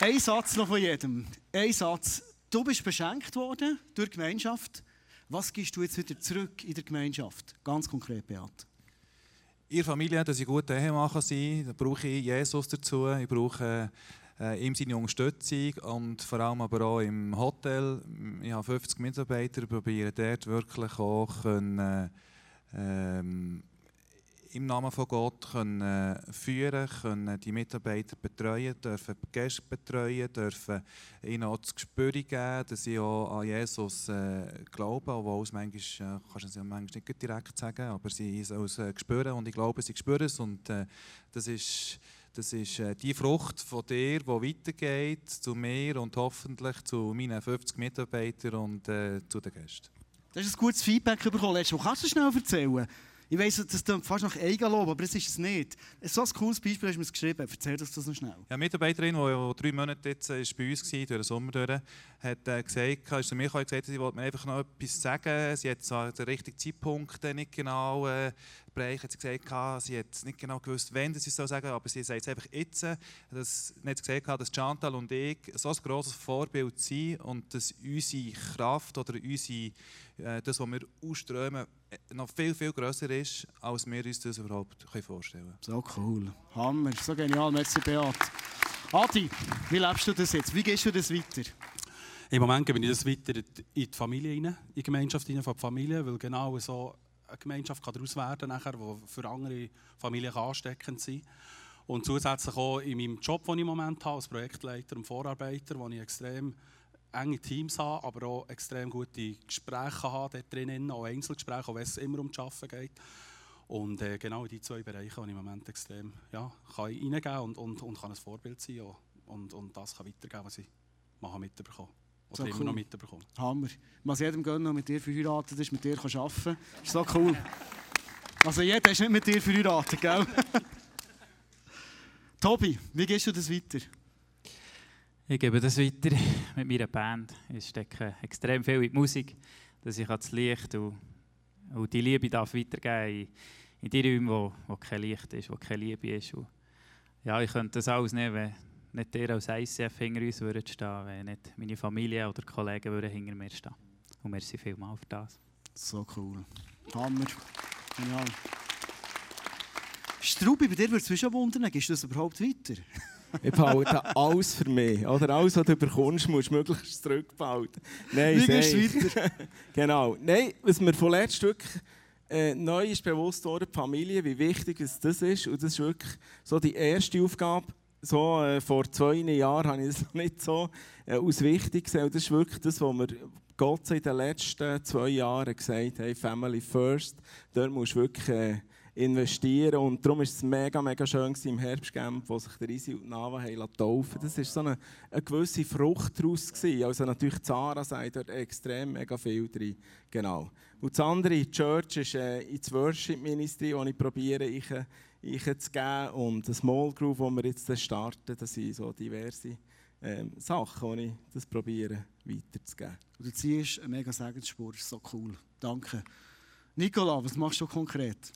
Ein Satz noch von jedem. Ein Satz. Du bist beschenkt worden durch die Gemeinschaft. Was gibst du jetzt wieder zurück in der Gemeinschaft? Ganz konkret, Beat. Ihr Familie, dass ich gute Ehemann sein da brauche ich Jesus dazu. Ich brauche äh, ihm seine Unterstützung und vor allem aber auch im Hotel. Ich habe 50 Mitarbeiter, probiere dort wirklich auch können, ähm, im Namen von Gott können, äh, führen, können die Mitarbeiter betreuen, dürfen Gäste betreuen, dürfen ihnen auch das Gespür geben, dass sie auch an Jesus äh, glauben, obwohl es manchmal, äh, kannst du es manchmal nicht direkt sagen, aber sie es äh, spüren und ich glaube, sie spüren es und äh, das ist, das ist äh, die Frucht von dir, die weitergeht zu mir und hoffentlich zu meinen 50 Mitarbeitern und äh, zu den Gästen. Du hast ein gutes Feedback bekommen letztes Mal. Kannst du schnell erzählen? Ich weiss, das klingt fast nach Eigenlob, aber es ist es nicht. So ein cooles Beispiel hast du mir geschrieben. Erzähl uns das noch schnell. Ja, eine Mitarbeiterin, die drei Monate jetzt ist bei uns war, durch den Sommer durch, hat äh, gesagt, ist zu mir gesagt, sie wollte mir einfach noch etwas sagen. Sie hat zwar den richtigen Zeitpunkt nicht genau äh, Gespräch hat sie gesagt, sie hat nicht genau gewusst, wann sie es sagen soll, aber sie sagt es einfach jetzt. Dass, hat gesagt, dass Chantal und ich so ein grosses Vorbild sind und dass unsere Kraft oder unsere, äh, das, was wir ausströmen, noch viel, viel grösser ist, als wir uns das überhaupt vorstellen können. So cool. Hammer. So genial. Merci, Beat. Adi, wie lebst du das jetzt? Wie gehst du das weiter? Im Moment gebe ich das weiter in die Familie rein, in die Gemeinschaft rein von der Familie, weil genau so eine Gemeinschaft kann daraus werden kann, die für andere Familien ansteckend sein Und zusätzlich auch in meinem Job, den ich im Moment habe, als Projektleiter und Vorarbeiter, wo ich extrem enge Teams haben, aber auch extrem gute Gespräche haben dort drinnen, auch Einzelgespräche, auch wenn es immer um das Arbeiten geht. Und äh, genau in die zwei Bereiche, die ich im Moment extrem ja, kann reingeben kann und, und, und kann ein Vorbild sein auch. und, und das kann weitergeben, was ich mitbekommen habe. Oder So immer cool. noch mitbekommen. Hammer. Muss jedem gönnen, der mit dir verheiratet ist, mit dir kann arbeiten kann. Ist so cool. Also jeder ist nicht mit dir verheiratet, gell? Tobi, wie gehst du das weiter? Ich gebe das weiter mit meiner Band. Ich stecke extrem viel in die Musik, dass ich das Licht und, und die Liebe darf weitergeben in, in die Räume, wo, wo kein Licht ist, wo keine Liebe ist. Und ja, ich könnte das alles nehmen, wenn nicht ihr als ICF hinter uns würdet stehen, wenn nicht meine Familie oder Kollegen würden hinter mir stehen. Und merci vielmals für das. So cool. Hammer. Genial. Strubi, bei dir würde es mich schon wundern, gehst du das überhaupt weiter? Ich behalte alles für mich. Oder alles, was du bekommst, musst du möglichst zurückbehalten. Nein, Wie gehst du safe. weiter? Genau. Nein, was mir von letztem Stück äh, neu ist bewusst worden, die Familie, wie wichtig es das ist. Und das ist wirklich so die erste Aufgabe. So, äh, vor zwei Jahren habe ich es nicht so äh, als wichtig gesehen. Das ist wirklich das, was mir Gott in den letzten zwei Jahren gesagt hat, hey, Family first. Dort musst du wirklich äh, investieren. Und darum war es mega, mega schön im Herbstcamp, wo sich der Isi und Nava haben taufen Das war so eine, eine gewisse Frucht daraus. Gewesen. Also natürlich Zara sagt dort extrem mega viel drin. Genau. Und das andere, die Church, ist äh, ins Worship Ministry, wo ich probiere, ich, äh, ich zu geben. Und ein Small Group, wo wir jetzt starten, das sind so diverse ähm, Sachen, die ich das probiere weiterzugeben. Und du ziehst eine mega Segensspur, das ist so cool. Danke. Nicola, was machst du konkret?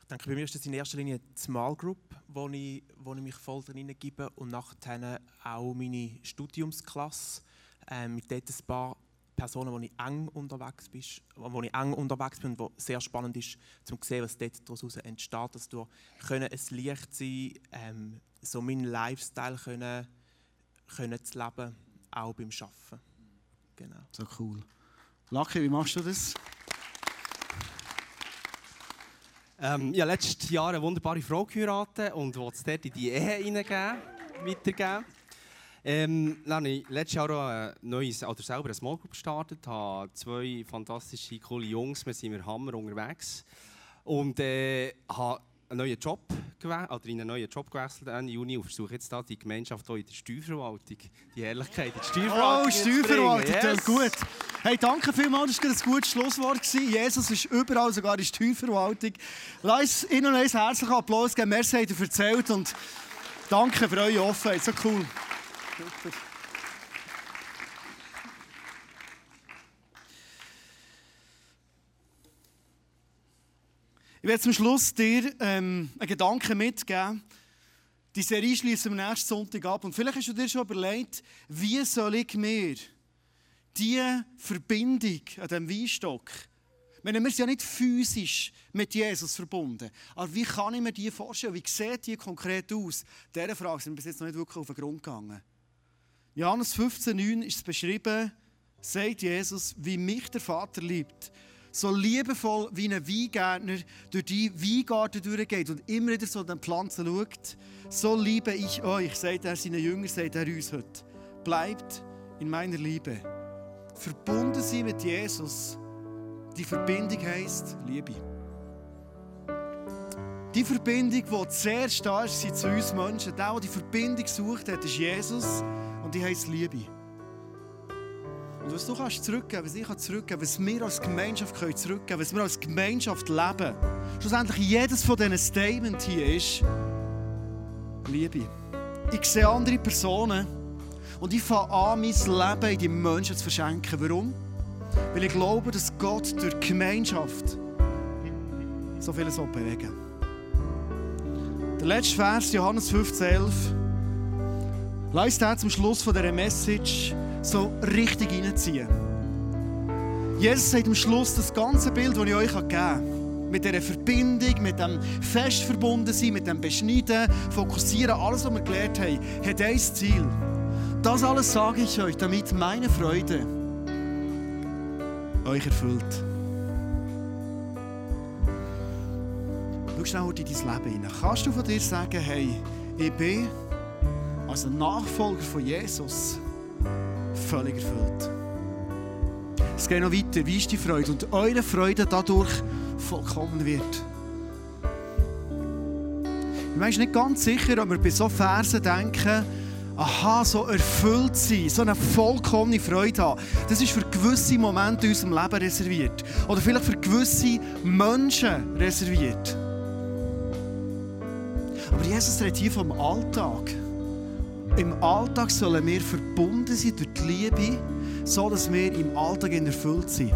Ich denke, bei mir ist das in erster Linie die Small Group, wo ich, wo ich mich voll drin gebe und nachher auch meine Studiumsklasse ähm, mit dort ein paar Personen, wo ich eng unterwegs bin, wo ich eng unterwegs bin und wo sehr spannend ist, um zu sehen, was dort daraus entsteht, dass du können ein Licht sein, ähm, so meinen Lifestyle können, können zu leben, auch beim Arbeiten. Genau. So cool. Lucky, wie machst du das? Ähm, ich habe letztes Jahr eine wunderbare Frau geheiratet und wollte es dort in die Ehe hineingeben, weitergeben. Ähm, dann habe ich letztes Jahr auch ein neues, oder selber eine Small Group gestartet, habe zwei fantastische, coole Jungs, wir sind mit Hammer unterwegs und äh, habe einen neuen Job gewählt, oder in einen neuen Job gewechselt Ende Juni und versuche jetzt da die Gemeinschaft hier in der Steuerverwaltung, die Herrlichkeit in die Steuerverwaltung Oh. Steuerverwaltung, Yes. yes. gut. Hey, danke vielmals, das war ein gutes Schlusswort. Jesus ist überall, sogar in der Steuerverwaltung. Lass Ihnen einen herzlichen Applaus geben. Merci, habt ihr erzählt und danke für eure Offenheit. So cool. Ich werde zum Schluss dir ähm, einen Gedanken mitgeben. Die Serie schließen wir nächsten Sonntag ab. Und vielleicht hast du dir schon überlegt, wie soll ich mir diese Verbindung an diesem Weinstock, wir sind ja nicht physisch mit Jesus verbunden, aber wie kann ich mir die vorstellen? Wie sieht die konkret aus? Dieser Frage sind wir bis jetzt noch nicht wirklich auf den Grund gegangen. Johannes 15,9 ist es beschrieben, sagt Jesus, wie mich der Vater liebt, so liebevoll wie ein Weingärtner durch die Weingarten durchgeht und immer wieder so den Pflanzen schaut, so liebe ich euch, sagt er seinen Jüngern, sagt er uns heute. Bleibt in meiner Liebe. Verbunden sein mit Jesus. Die Verbindung heisst Liebe. Die Verbindung, die zuerst da ist, zu uns Menschen. Der, der die Verbindung sucht, hat, ist Jesus und die heisst Liebe. Und was du kannst zurückgeben, was ich kann zurückgeben, was wir als Gemeinschaft können zurückgeben, was wir als Gemeinschaft leben, schlussendlich jedes von diesen Statements hier ist Liebe. Ich sehe andere Personen und ich fange an, mein Leben in die Menschen zu verschenken. Warum? Weil ich glaube, dass Gott durch die Gemeinschaft so vieles bewegen Der letzte Vers, Johannes 15,11. Lass den zum Schluss von dieser Message so richtig reinziehen. Jesus sagt am Schluss das ganze Bild, das ich euch gegeben habe, mit dieser Verbindung, mit dem fest verbunden sein, mit dem Beschneiden, Fokussieren, alles, was wir gelernt haben, hat ein Ziel. Das alles sage ich euch, damit meine Freude euch erfüllt. Schau schnell in dein Leben hinein. Kannst du von dir sagen, hey, ich bin als ein Nachfolger von Jesus völlig erfüllt. Es geht noch weiter. Wie ist die Freude? Und eure Freude dadurch vollkommen wird. Ich bin nicht ganz sicher, ob wir bei so Versen denken, aha, so erfüllt sein, so eine vollkommene Freude haben. Das ist für gewisse Momente in unserem Leben reserviert. Oder vielleicht für gewisse Menschen reserviert. Aber Jesus redet hier vom Alltag. Im Alltag sollen wir verbunden sein durch die Liebe, so dass wir im Alltag erfüllt sind.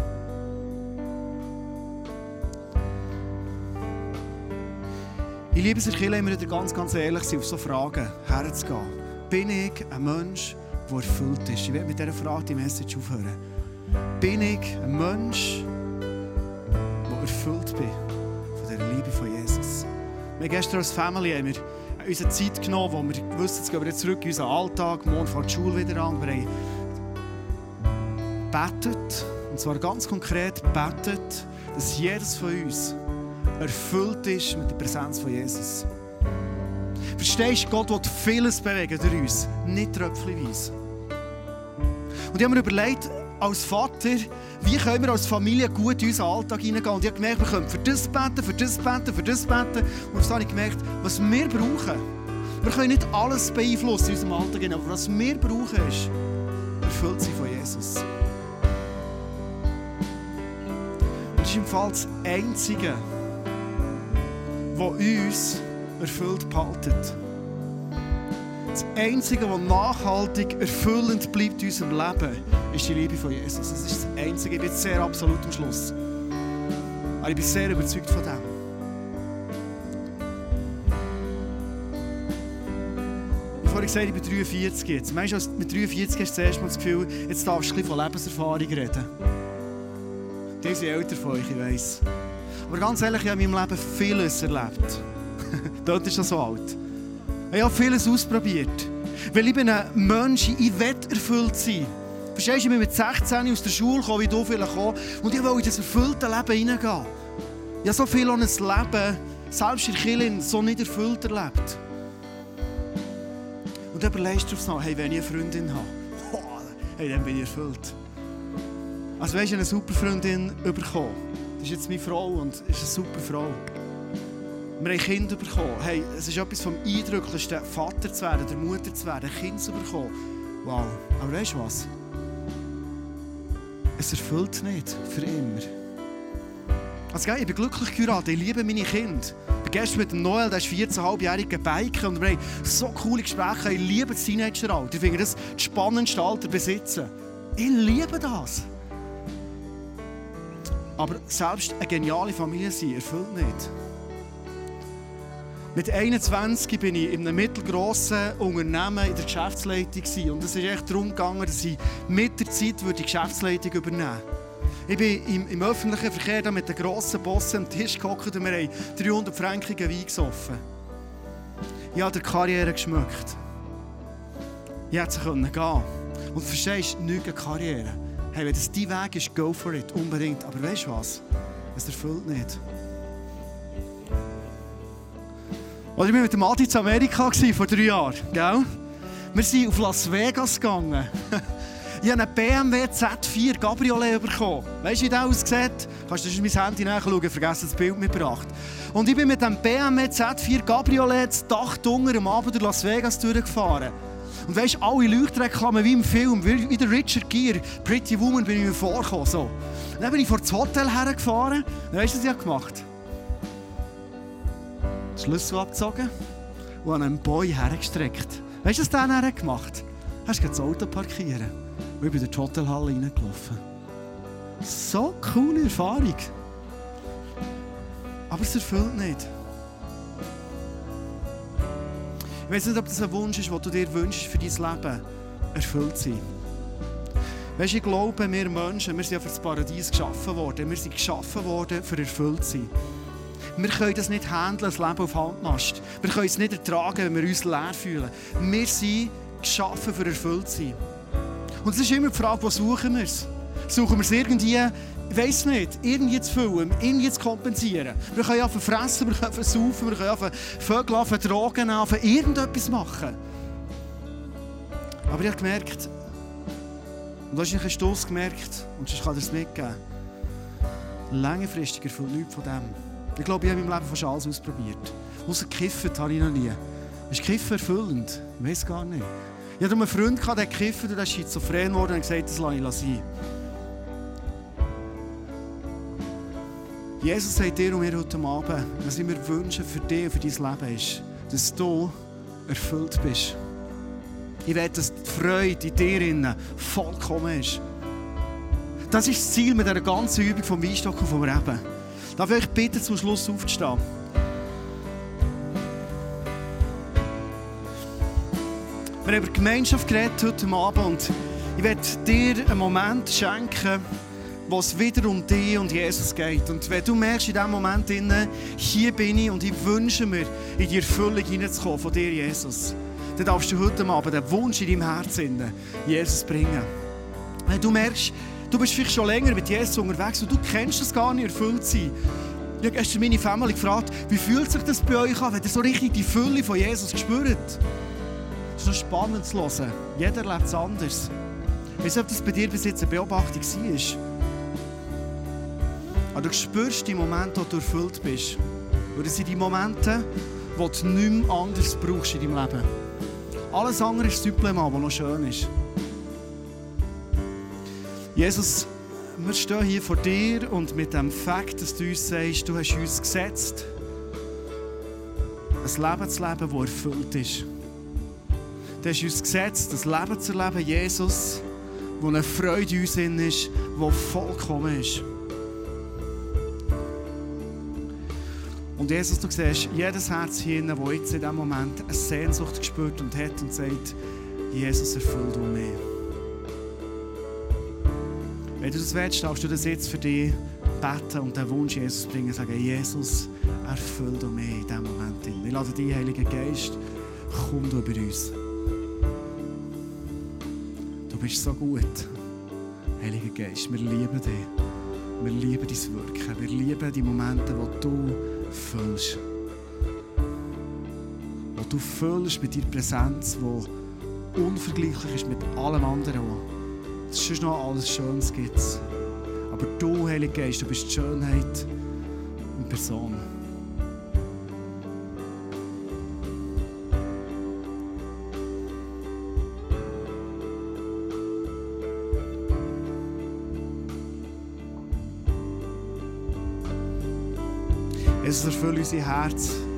Ich liebe es in der immer wieder ganz, ganz ehrlich sein, auf so Fragen herzugehen. Bin ich ein Mensch, der erfüllt ist? Ich werde mit dieser Frage die Message aufhören. Bin ich ein Mensch, der erfüllt bin von der Liebe von Jesus? Wir gestern als Family haben wir unsere Zeit genommen, wo wir wussten, jetzt gehen wir zurück in unseren Alltag, morgen fängt die Schule wieder an. Wir haben betet, und zwar ganz konkret betet, dass jedes von uns erfüllt ist mit der Präsenz von Jesus. Verstehst du, Gott will vieles bewegen durch uns, nicht tröpfchenweise. Und ich habe mir überlegt, als Vater, wie können wir als Familie gut in unseren Alltag hineingehen. Und ich habe gemerkt, wir können für das beten, für das beten, für das beten. Und dann habe ich gemerkt, was wir brauchen. Wir können nicht alles beeinflussen in unserem Alltag, aber was wir brauchen ist, erfüllt sie von Jesus. Und das ist im Fall das Einzige, was uns erfüllt behaltet. Das Einzige, was nachhaltig erfüllend bleibt in unserem Leben, ist die Liebe von Jesus. Das ist das Einzige. Ich bin jetzt sehr absolut am Schluss. Aber ich bin sehr überzeugt von dem. Vorhin gesagt, ich bin 43 jetzt. Manchmal mit 43 hast du zuerst mal das Gefühl, jetzt darfst du von Lebenserfahrung reden. Die sind älter von euch, ich weiss. Aber ganz ehrlich, ich habe in meinem Leben vieles erlebt. Dort ist das so alt. Ich habe vieles ausprobiert. Weil ich bin ein Mensch, ich will erfüllt sein. Verstehst du, ich bin mit 16 aus der Schule gekommen, wie du vielleicht auch, und ich will in das erfüllte Leben hineingehen. Ich habe so viel an ein Leben, selbst in Kirche, so nicht erfüllt erlebt. Und dann überlegst du aufs noch, hey, wenn ich eine Freundin habe, oh, hey, dann bin ich erfüllt. Also weißt du, eine super Freundin bekommen. Das ist jetzt meine Frau und ist eine super Frau. Wir haben Kinder bekommen. Hey, es ist etwas vom Eindrücklichsten, Vater zu werden, der Mutter zu werden, ein Kind zu bekommen. Wow. Aber weißt du was? Es erfüllt nicht für immer. Also, ich bin glücklich geheiratet, ich liebe meine Kinder. Ich bin gestern mit Noel, der ist 14,5-jähriger Biker und wir haben so coole Gespräche. Ich liebe das Teenageralter. Ich finde das das spannendste Alter besitzen. Ich liebe das. Aber selbst eine geniale Familie sein erfüllt nicht. Mit 21 bin ich in einem mittelgroßen Unternehmen in der Geschäftsleitung. Und es ist echt darum gegangen, dass ich mit der Zeit die Geschäftsleitung übernehmen würde. Ich bin im, im öffentlichen Verkehr mit den grossen Bossen am Tisch gehockt und wir haben 300 Franken Wein gesoffen. Ich habe der Karriere geschmückt. Ich hätte gehen können. Und verstehst du, nicht Karriere. Hey, wenn das dein Weg ist, go for it, unbedingt. Aber weißt du was? Es erfüllt nicht. Oder ich war mit dem Adi in Amerika vor drei Jahren. Gell? Wir sind auf Las Vegas gegangen. ich habe einen BMW Z4 Cabriolet bekommen. Weißt du, wie der aussieht? Kannst du mein Handy nachschauen, vergessen das Bild mitgebracht. Und ich bin mit dem BMW Z4 Cabriolet das Dach unter am Abend durch Las Vegas durchgefahren. Und weißt du, alle Leuchtreklamen wie im Film, wie der Richard Gere, Pretty Woman, bin ich mir vorgekommen. So. Dann bin ich vor das Hotel hergefahren. Dann weißt du, was ich gemacht habe? Schlüssel abgezogen und an einen Boy hergestreckt. Weißt du, was der dann gemacht hat? Du das Auto parkieren und ich bin in die Hotelhalle reingelaufen. So coole Erfahrung. Aber es erfüllt nicht. Ich weiß nicht, ob das ein Wunsch ist, den du dir wünschst für dein Leben, erfüllt sein. Weißt du, ich glaube, wir Menschen, wir sind ja für das Paradies geschaffen worden. Wir sind geschaffen worden, für erfüllt zu sein. Wir können das nicht handeln, das Leben auf Handmast. Wir können es nicht ertragen, wenn wir uns leer fühlen. Wir sind geschaffen, für erfüllt zu sein. Und es ist immer die Frage, wo suchen wir es? Suchen wir es irgendwie, ich weiß nicht, irgendwie zu füllen, irgendwie zu kompensieren. Wir können einfach fressen, wir können saufen, wir können einfach Vögel anfangen, Drogen anfangen, irgendetwas machen. Aber ich habe gemerkt, Und wahrscheinlich hast du es gemerkt, und sonst kann er es mitgeben. Längerfristig erfüllt nichts von dem. Ich glaube, ich habe in meinem Leben fast alles ausprobiert. Außer Kiffen habe ich noch nie. Ist Kiffen erfüllend? Ich weiß gar nicht. Ich hatte einen Freund, der gekifft und der ist schizophren geworden und gesagt, das lasse ich sein. Jesus sagt dir und mir heute Abend, was ich mir wünsche für dich und für dein Leben ist, dass du erfüllt bist. Ich will, dass die Freude in dir vollkommen ist. Das ist das Ziel mit dieser ganzen Übung vom Weinstock und vom Reben. Darf ich euch bitten, zum Schluss aufzustehen? Wir haben über Gemeinschaft geredet heute Abend und ich werde dir einen Moment schenken, wo es wieder um dich und Jesus geht. Und wenn du merkst in diesem Moment, hier bin ich und ich wünsche mir, in die Erfüllung hineinzukommen von dir, Jesus, dann darfst du heute Abend den Wunsch in deinem Herzen Jesus bringen. Wenn du merkst, du bist vielleicht schon länger mit Jesus unterwegs und du kennst es gar nicht, erfüllt sein. Ich habe gestern meine Familie gefragt, wie fühlt sich das bei euch an, wenn ihr so richtig die Fülle von Jesus spürt? Es ist so spannend zu hören. Jeder lebt es anders. Ich weiß ob das bei dir bis jetzt eine Beobachtung war. Aber du spürst die Momente, wo du erfüllt bist. Und das sind die Momente, wo du nichts anderes brauchst in deinem Leben. Alles andere ist Supplement, das noch schön ist. Jesus, wir stehen hier vor dir und mit dem Fakt, dass du uns sagst, du hast uns gesetzt, ein Leben zu leben, das erfüllt ist. Du hast uns gesetzt, das Leben zu leben, Jesus, wo eine Freude in uns ist, die vollkommen ist. Und Jesus, du siehst jedes Herz hier, das jetzt in diesem Moment eine Sehnsucht gespürt und hat und sagt, Jesus, erfüll du mich. Wenn du das willst, darfst du das jetzt für dich beten und den Wunsch Jesus bringen, sagen, Jesus, erfüll du mich in diesem Moment. Ich lade dich, Heiliger Geist, komm du über uns. Du bist so gut, Heiliger Geist, wir lieben dich. Wir lieben dein Wirken. Wir lieben die Momente, wo du füllst. Wo du füllst mit deiner Präsenz, die unvergleichlich ist mit allem anderen. Es ist noch alles Schönes gibt. Aber du, Heiliger Geist, du bist die Schönheit in Person. Jesus, erfülle unser Herz.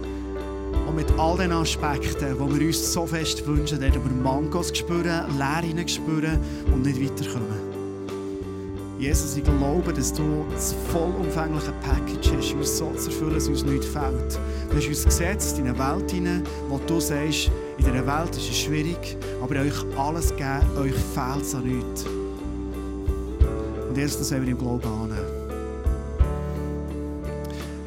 Mit all den Aspekten, die wir uns so fest wünschen, dort über Mangos spüren, Leeren spüren und nicht weiterkommen. Jesus, ich glaube, dass du das vollumfängliche Package hast, uns so zu erfüllen, dass uns nichts fehlt. Du hast uns gesetzt in eine Welt hinein, wo du sagst, in dieser Welt ist es schwierig, aber euch alles gegeben, euch fehlt es an nichts. Und erst das wollen wir im Glauben annehmen.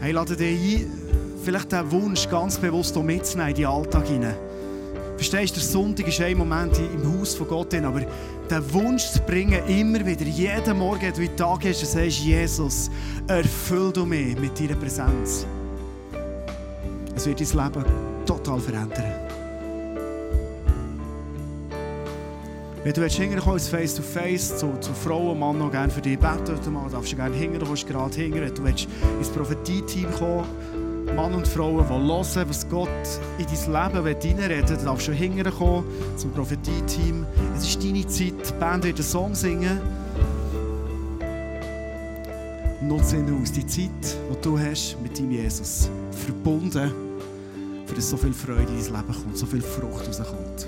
Hey, lade dich ein, vielleicht den Wunsch ganz bewusst mitzunehmen in den Alltag hinein. Verstehst du, der Sonntag ist ein Moment im Haus von Gott, aber den Wunsch zu bringen, immer wieder, jeden Morgen, wenn du Tag gehst und sagst, Jesus, erfüll du mich mit deiner Präsenz. Es wird dein Leben total verändern. Wenn du willst, hinterher ins Face-to-Face zu, zu Frauen Mann noch gerne für dich beten heute Mal, darfst du gerne hinterher, kommst gerade hinterher. Du willst ins Prophetie-Team kommen, Mann und Frauen, die hören, was Gott in dein Leben reinreden will, darfst du hinterher zum Prophetie-Team. Es ist deine Zeit, die Band wird einen Song singen. Nutze ihn aus, die Zeit, die du hast mit deinem Jesus. Verbunden, für dass so viel Freude in dein Leben kommt, so viel Frucht rauskommt.